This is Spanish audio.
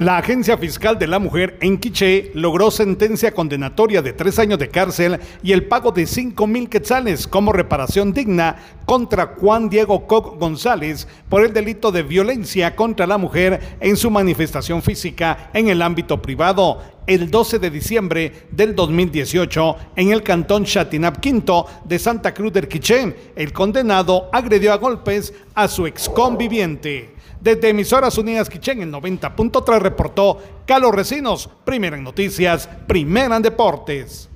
La Agencia Fiscal de la Mujer en Quiché logró sentencia condenatoria de tres años de cárcel y el pago de cinco mil quetzales como reparación digna contra Juan Diego Coc González por el delito de violencia contra la mujer en su manifestación física en el ámbito privado el 12 de diciembre del 2018 en el cantón Chatinap Quinto de Santa Cruz del Quiché. El condenado agredió a golpes a su exconviviente. Desde Emisoras Unidas Quichén, el 90.3 reportó Carlos Recinos, primera en noticias, primera en deportes.